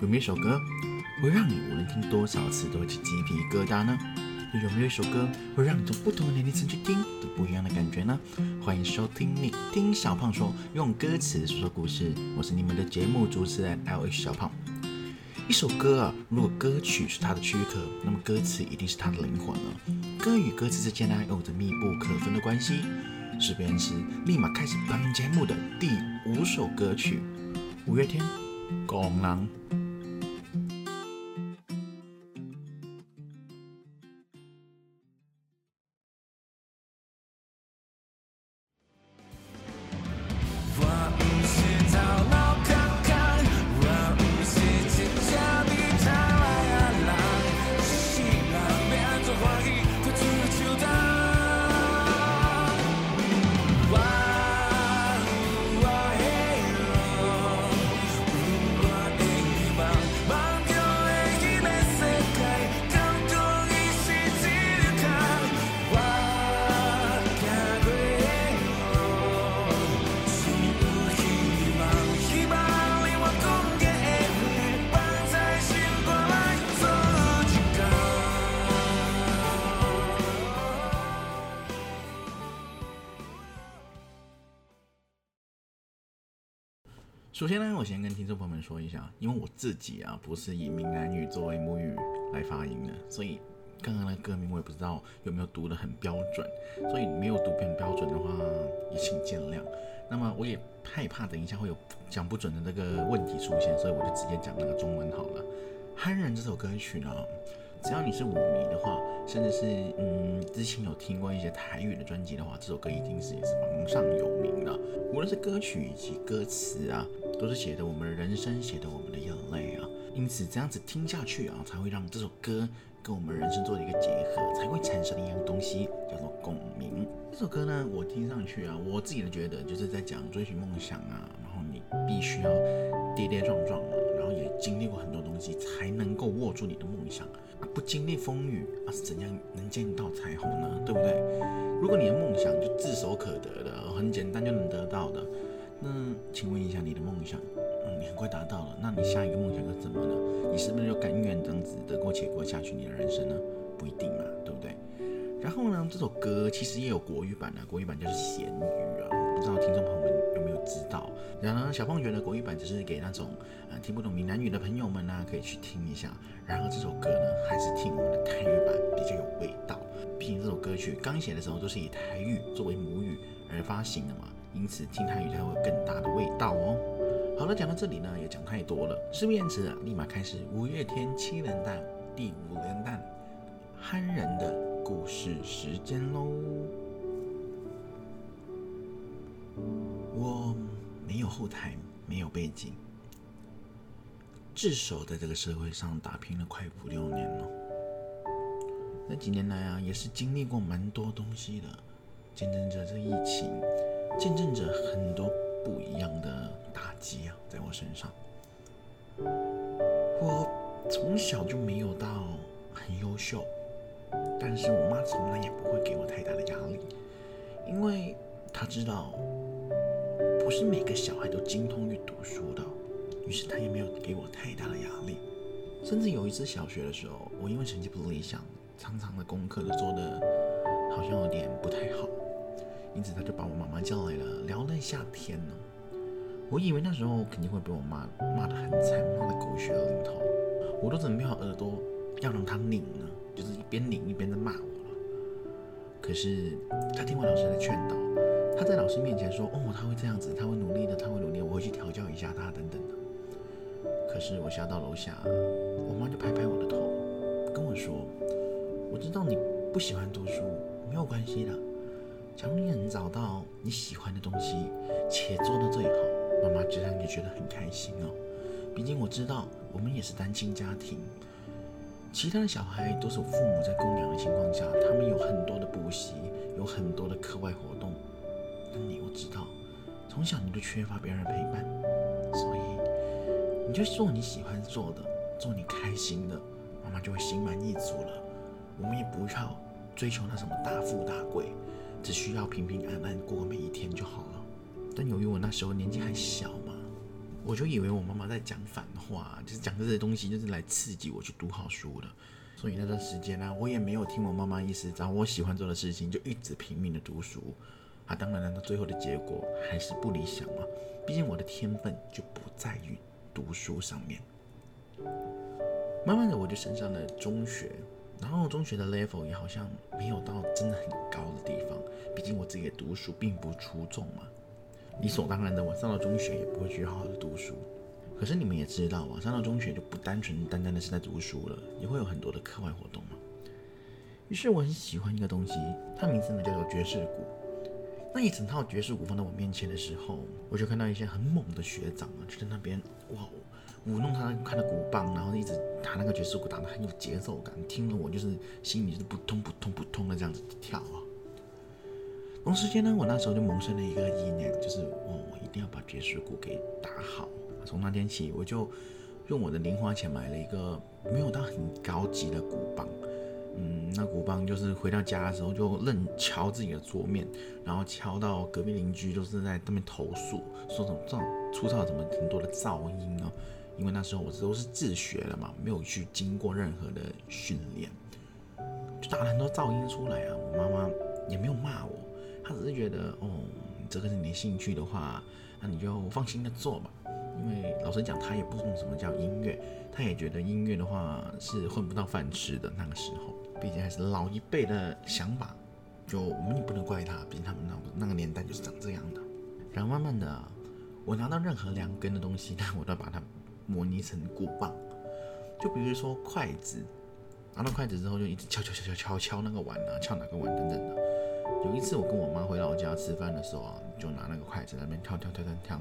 有没有一首歌会让你无论听多少次都会起鸡皮疙瘩呢？有没有一首歌会让你从不同的年龄层去听都不一样的感觉呢？欢迎收听你听小胖说，用歌词说说故事。我是你们的节目主持人 L H 小胖。一首歌啊，如果歌曲是它的躯壳，那么歌词一定是它的灵魂了。歌与歌词之间呢，有着密不可分的关系。是不是立马开始本节目的第五首歌曲？五月天，《公狼》。首先呢，我先跟听众朋友们说一下，因为我自己啊不是以闽南语作为母语来发音的，所以刚刚的歌名我也不知道有没有读得很标准，所以没有读很标准的话也请见谅。那么我也害怕等一下会有讲不准的那个问题出现，所以我就直接讲那个中文好了。《憨人》这首歌曲呢。只要你是舞迷的话，甚至是嗯之前有听过一些台语的专辑的话，这首歌一定是也是榜上有名的。无论是歌曲以及歌词啊，都是写的我们的人生，写的我们的眼泪啊。因此这样子听下去啊，才会让这首歌跟我们人生做一个结合，才会产生一样东西叫做共鸣。这首歌呢，我听上去啊，我自己的觉得就是在讲追寻梦想啊，然后你必须要跌跌撞撞啊，然后也经历过很多东西，才能够握住你的梦想。不经历风雨啊，是怎样能见到彩虹呢？对不对？如果你的梦想就炙手可得的，很简单就能得到的，那请问一下你的梦想，嗯，你很快达到了，那你下一个梦想又怎么呢？你是不是就甘愿这样子得过且过下去你的人生呢？不一定嘛，对不对？然后呢，这首歌其实也有国语版的，国语版就是咸鱼啊，不知道听众朋友们有没有知道？然而小胖觉得国语版只是给那种呃听不懂闽南语的朋友们呢，可以去听一下。然而这首歌呢，还是听我们的台语版比较有味道。毕竟这首歌曲刚写的时候都是以台语作为母语而发行的嘛，因此听台语才会有更大的味道哦。好了，讲到这里呢，也讲太多了，事不宜迟啊，立马开始五月天七连弹第五连弹憨人的故事时间喽。我。没有后台，没有背景，至少在这个社会上打拼了快五六年了。那几年来啊，也是经历过蛮多东西的，见证着这疫情，见证着很多不一样的打击啊，在我身上。我从小就没有到很优秀，但是我妈从来也不会给我太大的压力，因为她知道。不是每个小孩都精通于读书的，于是她也没有给我太大的压力。甚至有一次小学的时候，我因为成绩不理想，常常的功课都做的好像有点不太好，因此他就把我妈妈叫来了，聊了一下天呢。我以为那时候肯定会被我骂骂得很惨，骂得狗血淋头，我都准备好耳朵要让他拧呢，就是一边拧一边在骂我了。可是他听完老师的劝导。他在老师面前说：“哦，他会这样子，他会努力的，他会努力，我会去调教一下他，等等的。”可是我下到楼下，我妈就拍拍我的头，跟我说：“我知道你不喜欢读书，没有关系的。假如你能找到你喜欢的东西，且做到最好，妈妈这样也觉得很开心哦。毕竟我知道我们也是单亲家庭，其他的小孩都是父母在供养的情况下，他们有很多的补习，有很多的课外活动。”但你我知道，从小你就缺乏别人的陪伴，所以你就做你喜欢做的，做你开心的，妈妈就会心满意足了。我们也不要追求那什么大富大贵，只需要平平安安过每一天就好了。但由于我那时候年纪还小嘛，我就以为我妈妈在讲反话，就是讲这些东西，就是来刺激我去读好书的。所以那段时间呢，我也没有听我妈妈意思，找我喜欢做的事情，就一直拼命的读书。啊，当然了，到最后的结果还是不理想嘛。毕竟我的天分就不在于读书上面。慢慢的，我就升上了中学，然后中学的 level 也好像没有到真的很高的地方。毕竟我自己读书并不出众嘛。理所当然的，我上了中学也不会去好好的读书。可是你们也知道啊，上了中学就不单纯单单的是在读书了，也会有很多的课外活动嘛。于是我很喜欢一个东西，它名字呢叫做爵士鼓。那一整套爵士鼓放在我面前的时候，我就看到一些很猛的学长啊，就在那边哇舞弄他他的鼓棒，然后一直打那个爵士鼓，打得很有节奏感，听了我就是心里就是扑通扑通扑通的这样子跳啊。同时间呢，我那时候就萌生了一个意念，就是哦，我一定要把爵士鼓给打好。从那天起，我就用我的零花钱买了一个没有到很高级的鼓棒，嗯，那鼓棒就是回到家的时候就愣敲自己的桌面，然后敲到隔壁邻居就是在那边投诉，说什么这种粗糙怎么很多的噪音哦，因为那时候我都是自学的嘛，没有去经过任何的训练，就打了很多噪音出来啊。我妈妈也没有骂我，她只是觉得哦，这个是你的兴趣的话，那你就放心的做吧。因为老实讲，她也不懂什么叫音乐，她也觉得音乐的话是混不到饭吃的。那个时候，毕竟还是老一辈的想法，就我们也不能怪他，毕竟他们那那个年代就是长这样的。然后慢慢的，我拿到任何两根的东西，呢，我都把它模拟成鼓棒。就比如说筷子，拿到筷子之后就一直敲敲敲敲敲敲那个碗啊，敲哪个碗等等的。有一次我跟我妈回老家吃饭的时候啊，就拿那个筷子那边跳跳跳跳跳。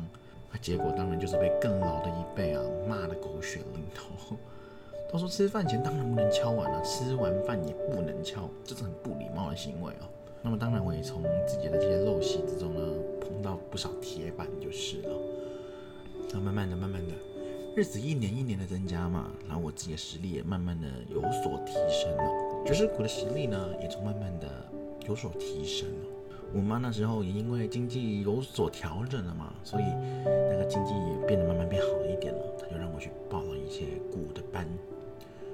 那结果当然就是被更老的一辈啊骂的狗血淋头。他说吃饭前当然不能敲碗了，吃完饭也不能敲，这是很不礼貌的行为哦。那么当然我也从自己的这些陋习之中呢碰到不少铁板就是了。那慢慢的、慢慢的，日子一年一年的增加嘛，然后我自己的实力也慢慢的有所提升了，爵士鼓的实力呢也从慢慢的有所提升了。我妈那时候也因为经济有所调整了嘛，所以那个经济也变得慢慢变好一点了。她就让我去报了一些鼓的班，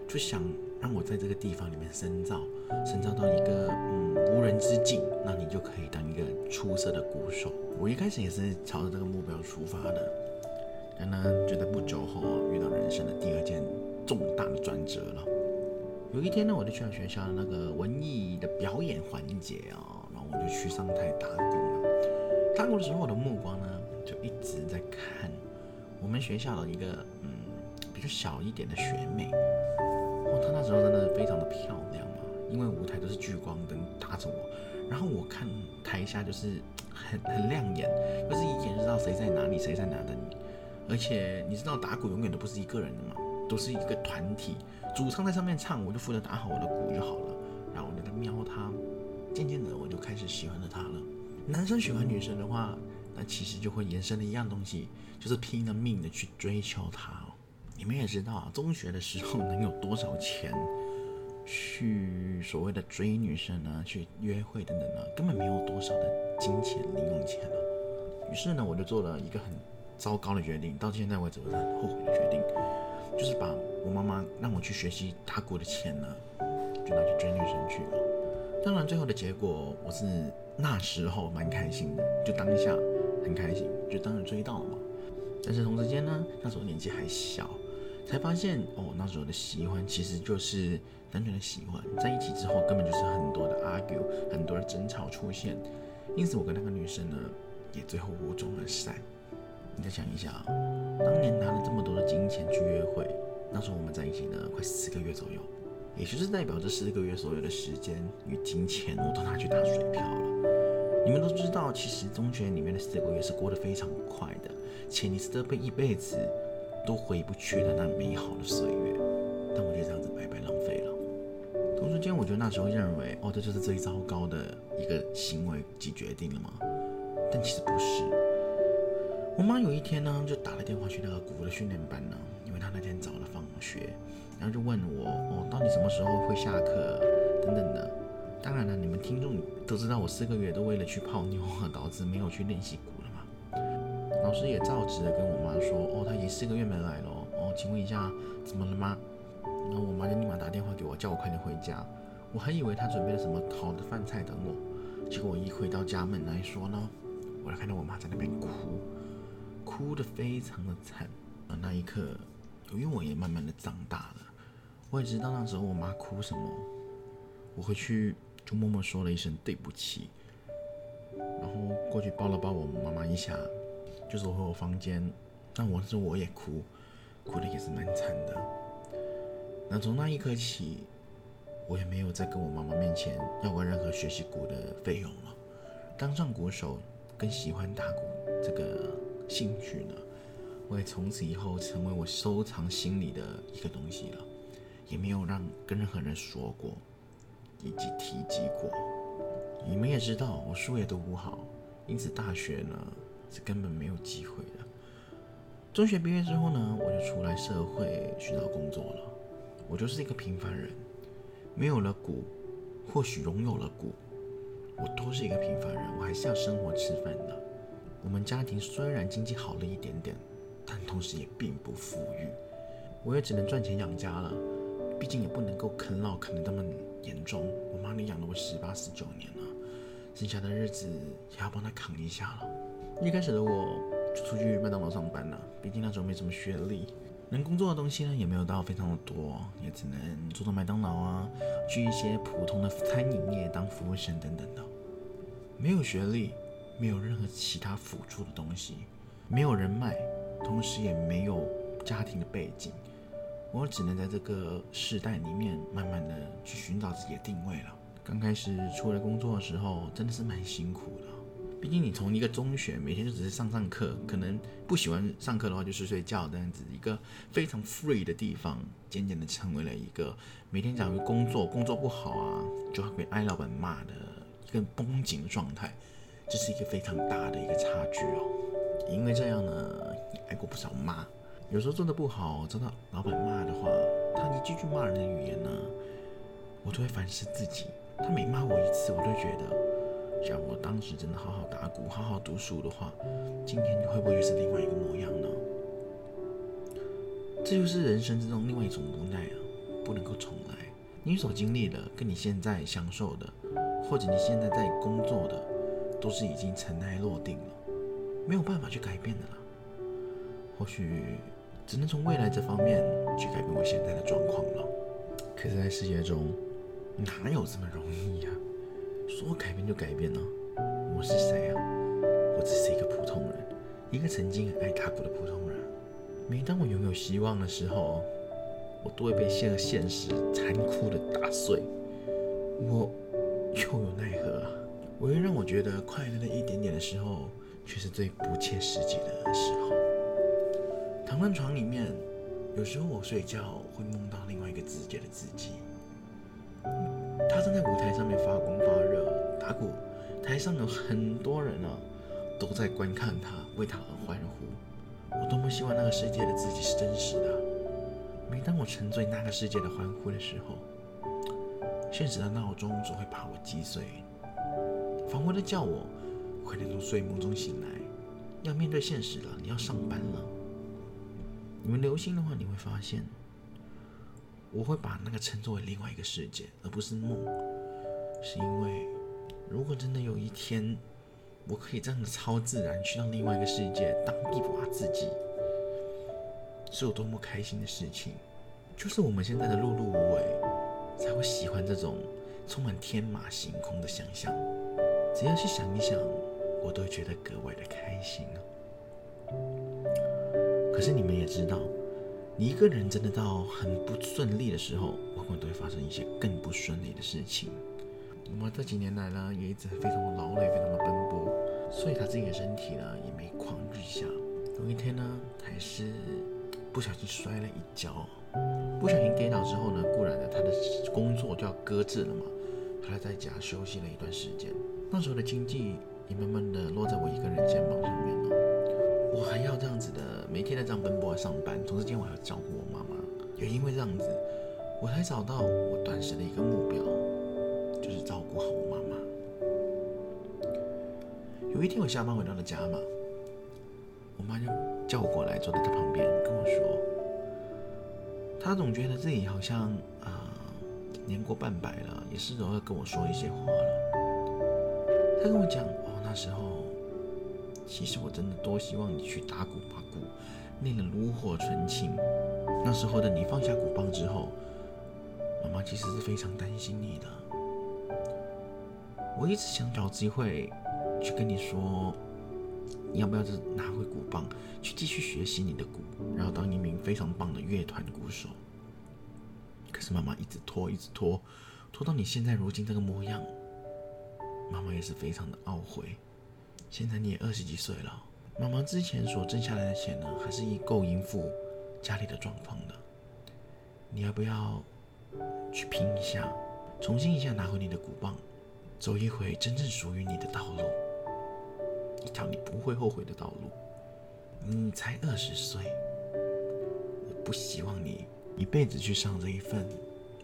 就想让我在这个地方里面深造，深造到一个嗯无人之境，那你就可以当一个出色的鼓手。我一开始也是朝着这个目标出发的，呢，就在不久后遇到人生的第二件重大的转折了。有一天呢，我就去了学校的那个文艺的表演环节啊。然后我就去上台打鼓了。打鼓的时候，我的目光呢就一直在看我们学校的一个嗯比较小一点的学妹。哦，她那时候真的非常的漂亮嘛，因为舞台都是聚光灯打着我，然后我看台下就是很很亮眼，就是一眼就知道谁在哪里，谁在哪的你。而且你知道打鼓永远都不是一个人的嘛，都是一个团体，主唱在上面唱，我就负责打好我的鼓就好了，然后我就在瞄他。渐渐的，我就开始喜欢了他了。男生喜欢女生的话，那其实就会延伸的一样东西，就是拼了命的去追求她。你们也知道啊，中学的时候能有多少钱去所谓的追女生呢？去约会等等呢？根本没有多少的金钱零用钱了。于是呢，我就做了一个很糟糕的决定，到现在为止我很后悔的决定，就是把我妈妈让我去学习打鼓的钱呢，就拿去追女生去了。当然，最后的结果我是那时候蛮开心的，就当下很开心，就当然追到了嘛。但是同时间呢，那时候年纪还小，才发现哦，那时候的喜欢其实就是单纯的喜欢，在一起之后根本就是很多的 argue，很多的争吵出现。因此，我跟那个女生呢，也最后无终而散。你再想一下啊，当年拿了这么多的金钱去约会，那时候我们在一起呢，快四个月左右。也就是代表这四个月所有的时间与金钱，我都拿去打水漂了。你们都知道，其实中学里面的四个月是过得非常快的，且你是这辈一辈子都回不去的那美好的岁月。但我就这样子白白浪费了。同时间，我觉得那时候认为，哦，这就是最糟糕的一个行为及决定了吗？但其实不是。我妈有一天呢，就打了电话去那个鼓的训练班呢，因为她那天早了放学。然后就问我哦，到底什么时候会下课等等的。当然了，你们听众都知道，我四个月都为了去泡妞，导致没有去练习鼓了嘛。老师也照直的跟我妈说，哦，他已经四个月没来了，哦，请问一下怎么了吗？然后我妈就立马打电话给我，叫我快点回家。我还以为她准备了什么好的饭菜等我，结果我一回到家门来说呢，我就看到我妈在那边哭，哭得非常的惨。而那一刻，由于我也慢慢的长大了，我也知道那时候我妈哭什么，我回去就默默说了一声对不起，然后过去抱了抱我妈妈一下，就走回我房间。但我说我也哭，哭的也是蛮惨的。那从那一刻起，我也没有再跟我妈妈面前要过任何学习鼓的费用了。当上鼓手，跟喜欢打鼓这个兴趣呢，我也从此以后成为我收藏心里的一个东西了，也没有让跟任何人说过，以及提及过。你们也知道，我书也读不好，因此大学呢是根本没有机会的。中学毕业之后呢，我就出来社会寻找工作了。我就是一个平凡人，没有了鼓，或许拥有了鼓，我都是一个平凡人，我还是要生活吃饭的。我们家庭虽然经济好了一点点，但同时也并不富裕，我也只能赚钱养家了。毕竟也不能够啃老啃得那么严重，我妈你养了我十八十九年了，剩下的日子也要帮她扛一下了。一开始的我就出去麦当劳上班了，毕竟那时候没什么学历。能工作的东西呢，也没有到非常的多，也只能做做麦当劳啊，去一些普通的餐饮业当服务生等等的。没有学历，没有任何其他辅助的东西，没有人脉，同时也没有家庭的背景，我只能在这个时代里面慢慢的去寻找自己的定位了。刚开始出来工作的时候，真的是蛮辛苦的。毕竟你从一个中学每天就只是上上课，可能不喜欢上课的话就睡睡觉这样子一个非常 free 的地方，渐渐的成为了一个每天假如工作工作不好啊，就会被挨老板骂的一个绷紧的状态，这是一个非常大的一个差距哦。因为这样呢，也挨过不少骂。有时候做的不好，遭到老板骂的话，他一句句骂人的语言呢，我都会反思自己。他每骂我一次，我都觉得。假如我当时真的好好打鼓、好好读书的话，今天会不会又是另外一个模样呢？这就是人生之中另外一种无奈啊，不能够重来。你所经历的，跟你现在享受的，或者你现在在工作的，都是已经尘埃落定了，没有办法去改变的了。或许只能从未来这方面去改变我现在的状况了。可是，在世界中，哪有这么容易呀？说改变就改变呢？我是谁啊？我只是一个普通人，一个曾经爱打鼓的普通人。每当我拥有希望的时候，我都会被现现实残酷的打碎。我又有奈何啊？唯一让我觉得快乐的一点点的时候，却是最不切实际的时候。躺在床里面，有时候我睡觉会梦到另外一个世界的自己。他正在舞台上面发光发热打鼓，台上有很多人啊，都在观看他，为他而欢呼。我多么希望那个世界的自己是真实的。每当我沉醉那个世界的欢呼的时候，现实的闹钟总会把我击碎，仿佛的叫我快点从睡梦中醒来，要面对现实了，你要上班了。你们留心的话，你会发现。我会把那个称作为另外一个世界，而不是梦，是因为如果真的有一天，我可以这样的超自然去到另外一个世界当一把自己，是有多么开心的事情。就是我们现在的碌碌无为，才会喜欢这种充满天马行空的想象。只要去想一想，我都觉得格外的开心可是你们也知道。你一个人真的到很不顺利的时候，往往都会发生一些更不顺利的事情。那么这几年来呢，也一直非常的劳累，非常的奔波，所以他自己的身体呢也每况日下。有一天呢，还是不小心摔了一跤，不小心跌倒之后呢，固然的他的工作就要搁置了嘛，他在家休息了一段时间。那时候的经济也慢慢的落在我一个人肩膀上面了。我还要这样子的，每天在这样奔波上班，同时间我还要照顾我妈妈。也因为这样子，我才找到我短时的一个目标，就是照顾好我妈妈。有一天我下班回到了家嘛，我妈就叫我过来，坐在她旁边跟我说，她总觉得自己好像啊年过半百了，也是都要跟我说一些话了。他跟我讲，哦，那时候其实我真的多希望你去打鼓把鼓练得炉火纯青。那时候的你放下鼓棒之后，妈妈其实是非常担心你的。我一直想找机会去跟你说，你要不要就拿回鼓棒，去继续学习你的鼓，然后当一名非常棒的乐团鼓手。可是妈妈一直拖，一直拖，拖到你现在如今这个模样，妈妈也是非常的懊悔。现在你也二十几岁了，妈妈之前所挣下来的钱呢，还是一够应付家里的状况的。你要不要去拼一下，重新一下拿回你的鼓棒？走一回真正属于你的道路，一条你不会后悔的道路。你才二十岁，我不希望你一辈子去上这一份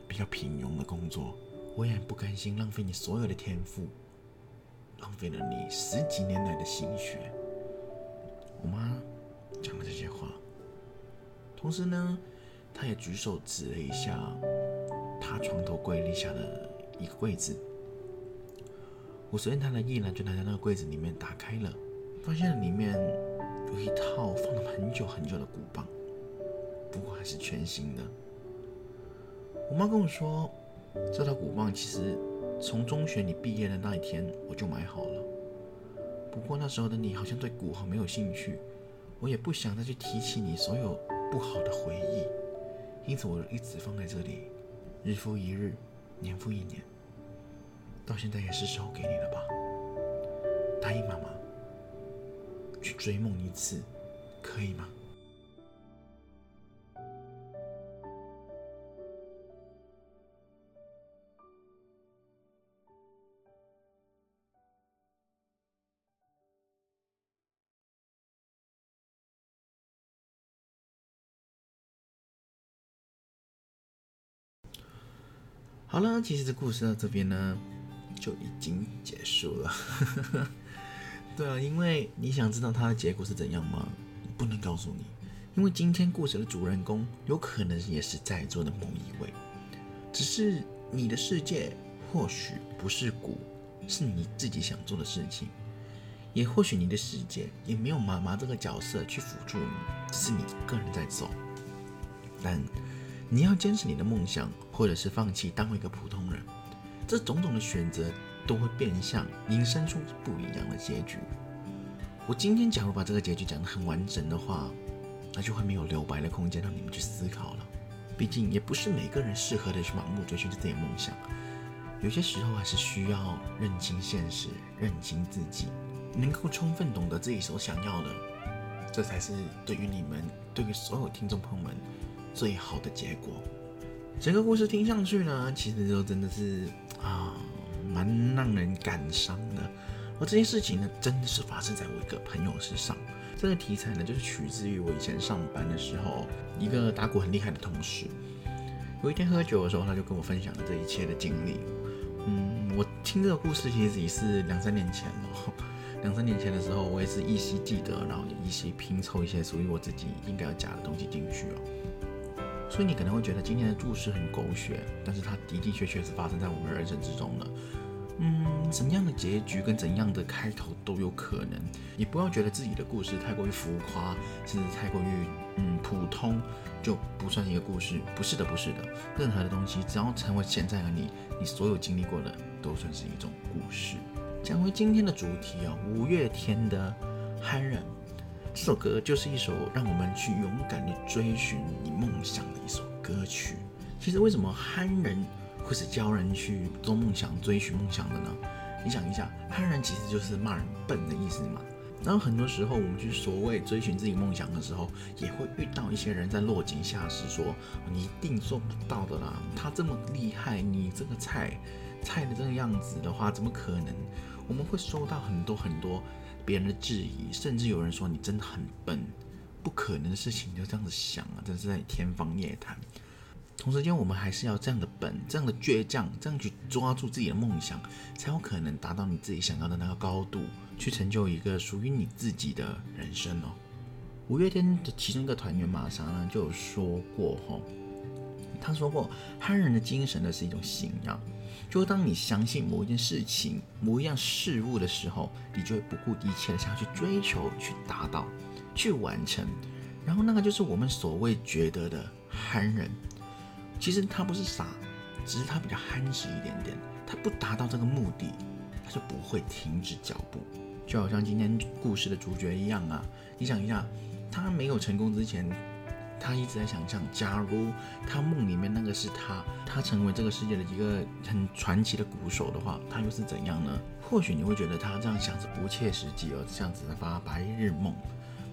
比较平庸的工作，我也不甘心浪费你所有的天赋，浪费了你十几年来的心血。我妈讲了这些话，同时呢，她也举手指了一下她床头柜立下的一个柜子。我随便他的意然就拿在那个柜子里面打开了，发现里面有一套放了很久很久的鼓棒，不过还是全新的。我妈跟我说，这套鼓棒其实从中学你毕业的那一天我就买好了，不过那时候的你好像对鼓好没有兴趣，我也不想再去提起你所有不好的回忆，因此我一直放在这里，日复一日，年复一年。到现在也是时候给你了吧？答应妈妈，去追梦一次，可以吗？好了，其实这故事到这边呢。就已经结束了。对啊，因为你想知道它的结果是怎样吗？不能告诉你，因为今天故事的主人公有可能也是在座的某一位，只是你的世界或许不是鼓，是你自己想做的事情，也或许你的世界也没有妈妈这个角色去辅助你，只是你一个人在走。但你要坚持你的梦想，或者是放弃当一个普通人。这种种的选择都会变相引申出不一样的结局。我今天假如把这个结局讲得很完整的话，那就会没有留白的空间让你们去思考了。毕竟也不是每个人适合的去盲目追寻自己的梦想，有些时候还是需要认清现实，认清自己，能够充分懂得自己所想要的，这才是对于你们，对于所有听众朋友们最好的结果。整个故事听上去呢，其实就真的是。啊，蛮让人感伤的。而这件事情呢，真的是发生在我一个朋友身上。这个题材呢，就是取自于我以前上班的时候，一个打鼓很厉害的同事。有一天喝酒的时候，他就跟我分享了这一切的经历。嗯，我听这个故事其实也是两三年前了。两三年前的时候，我也是依稀记得，然后也依稀拼凑一些属于我自己应该要加的东西进去哦。所以你可能会觉得今天的故事很狗血，但是它的的确确是发生在我们人生之中的。嗯，怎样的结局跟怎样的开头都有可能。你不要觉得自己的故事太过于浮夸，甚至太过于嗯普通，就不算一个故事。不是的，不是的。任何的东西，只要成为现在的你，你所有经历过的，都算是一种故事。讲回今天的主题啊，五月天的《憨人》。这首歌就是一首让我们去勇敢地追寻你梦想的一首歌曲。其实，为什么憨人会是教人去做梦想、追寻梦想的呢？你想一下，憨人其实就是骂人笨的意思嘛。然后很多时候，我们去所谓追寻自己梦想的时候，也会遇到一些人在落井下石，说你一定做不到的啦。他这么厉害，你这个菜菜的这个样子的话，怎么可能？我们会收到很多很多。别人的质疑，甚至有人说你真的很笨，不可能的事情就这样子想啊，真是在天方夜谭。同时间，我们还是要这样的笨，这样的倔强，这样去抓住自己的梦想，才有可能达到你自己想要的那个高度，去成就一个属于你自己的人生哦。五月天的其中一个团员玛莎呢就有说过吼，他说过憨人的精神呢是一种信仰，就当你相信某一件事情、某一样事物的时候，你就会不顾一切的想要去追求、去达到、去完成，然后那个就是我们所谓觉得的憨人。其实他不是傻，只是他比较憨直一点点。他不达到这个目的，他就不会停止脚步。就好像今天故事的主角一样啊，你想一下，他没有成功之前，他一直在想象，假如他梦里面那个是他，他成为这个世界的一个很传奇的鼓手的话，他又是怎样呢？或许你会觉得他这样想是不切实际哦，这样子发白日梦。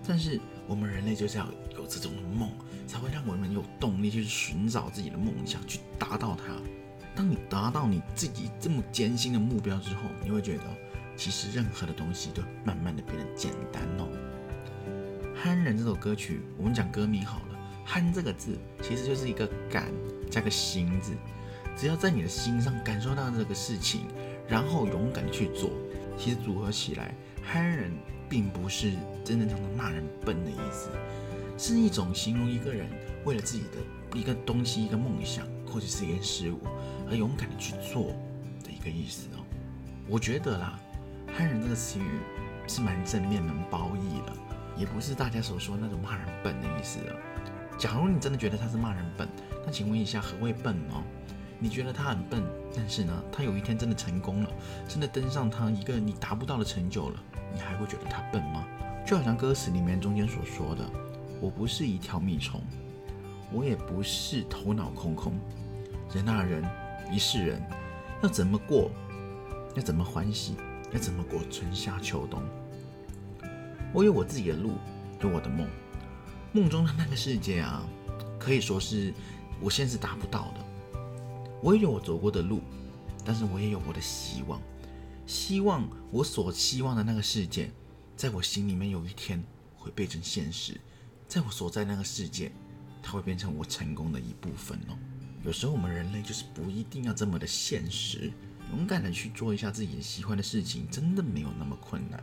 但是我们人类就是要有这种梦，才会让我们有动力去寻找自己的梦想，去达到它。当你达到你自己这么艰辛的目标之后，你会觉得，其实任何的东西都慢慢的变得简单哦。憨人这首歌曲，我们讲歌名好了，憨这个字其实就是一个感加个心字，只要在你的心上感受到这个事情，然后勇敢的去做，其实组合起来，憨人。并不是真正常的骂人笨的意思，是一种形容一个人为了自己的一个东西、一个梦想或者是一件事物而勇敢的去做的一个意思哦。我觉得啦，憨人这个词语是蛮正面、蛮褒义的，也不是大家所说那种骂人笨的意思哦。假如你真的觉得他是骂人笨，那请问一下，何谓笨哦？你觉得他很笨，但是呢，他有一天真的成功了，真的登上他一个你达不到的成就了。你还会觉得他笨吗？就好像歌词里面中间所说的：“我不是一条蜜虫，我也不是头脑空空。人啊人，一世人，要怎么过？要怎么欢喜？要怎么过春夏秋冬？我有我自己的路，有我的梦。梦中的那个世界啊，可以说是我现实达不到的。我也有我走过的路，但是我也有我的希望。”希望我所希望的那个世界，在我心里面有一天会变成现实，在我所在那个世界，它会变成我成功的一部分哦。有时候我们人类就是不一定要这么的现实，勇敢的去做一下自己喜欢的事情，真的没有那么困难。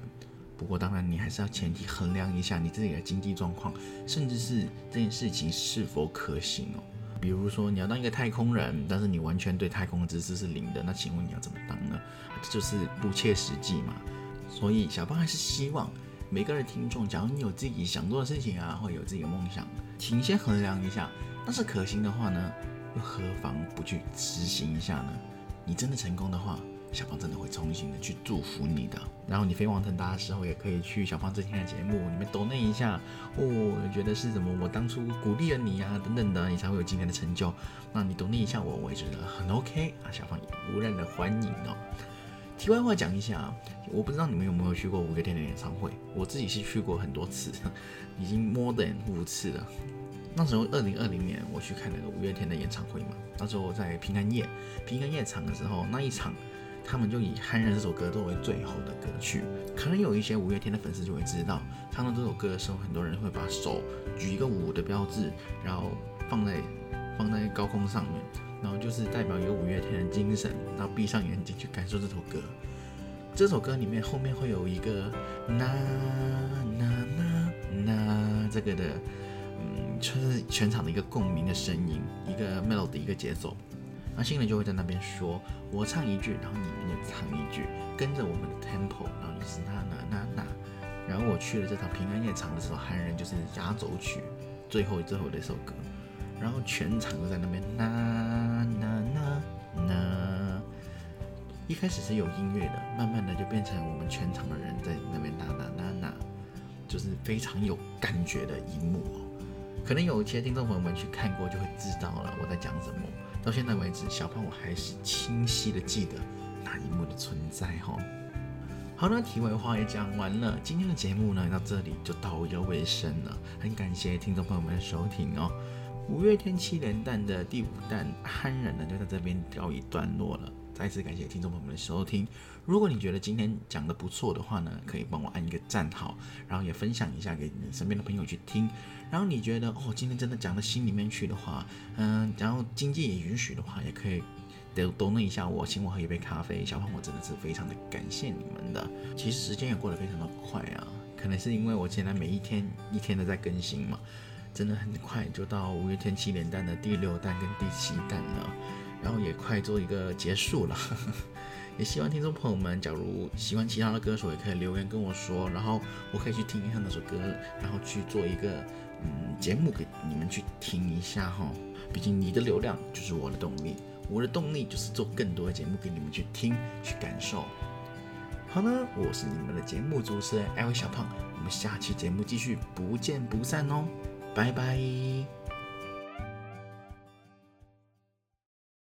不过当然，你还是要前提衡量一下你自己的经济状况，甚至是这件事情是否可行哦。比如说你要当一个太空人，但是你完全对太空的知识是零的，那请问你要怎么当呢？这就是不切实际嘛。所以小胖还是希望每个人听众，假如你有自己想做的事情啊，或有自己的梦想，请先衡量一下，但是可行的话呢，又何妨不去执行一下呢？你真的成功的话。小胖真的会衷心的去祝福你的，然后你飞黄腾达的时候，也可以去小胖之前的节目里面抖那一下哦，觉得是什么？我当初鼓励了你呀，等等的，你才会有今天的成就。那你抖那一下我，我也觉得很 OK 啊，小胖无人的欢迎哦。题外话讲一下，我不知道你们有没有去过五月天的演唱会，我自己是去过很多次，已经 more than 五次了。那时候二零二零年我去看那个五月天的演唱会嘛，那时候在平安夜，平安夜场的时候那一场。他们就以《憨人》这首歌作为最后的歌曲，可能有一些五月天的粉丝就会知道，唱到这首歌的时候，很多人会把手举一个五的标志，然后放在放在高空上面，然后就是代表一个五月天的精神，然后闭上眼睛去感受这首歌。这首歌里面后面会有一个那那那那这个的，嗯，就是全场的一个共鸣的声音，一个 melody，一个节奏。那新人就会在那边说，我唱一句，然后你们也唱一句，跟着我们的 tempo，然后就是那那那那。然后我去了这场平安夜场的时候，韩人就是压轴曲，最后最后的一首歌，然后全场都在那边那那那那。一开始是有音乐的，慢慢的就变成我们全场的人在那边那那那那，就是非常有感觉的一幕。可能有一些听众朋友们去看过，就会知道了我在讲什么。到现在为止，小胖我还是清晰的记得那一幕的存在哈。好了，题外话也讲完了，今天的节目呢到这里就到一个尾声了。很感谢听众朋友们的收听哦。五月天七连弹的第五弹憨然的就在这边告一段落了。再次感谢听众朋友们的收听。如果你觉得今天讲的不错的话呢，可以帮我按一个赞好，然后也分享一下给你身边的朋友去听。然后你觉得哦，今天真的讲到心里面去的话，嗯，然后经济也允许的话，也可以都都那一下我，请我喝一杯咖啡。小胖，我真的是非常的感谢你们的。其实时间也过得非常的快啊。可能是因为我现在每一天一天都在更新嘛，真的很快就到五月天七连弹的第六弹跟第七弹了，然后也快做一个结束了。也希望听众朋友们，假如喜欢其他的歌手，也可以留言跟我说，然后我可以去听一下那首歌，然后去做一个嗯节目给你们去听一下哈。毕竟你的流量就是我的动力，我的动力就是做更多的节目给你们去听去感受。好了，我是你们的节目主持人艾薇小胖，我们下期节目继续不见不散哦，拜拜。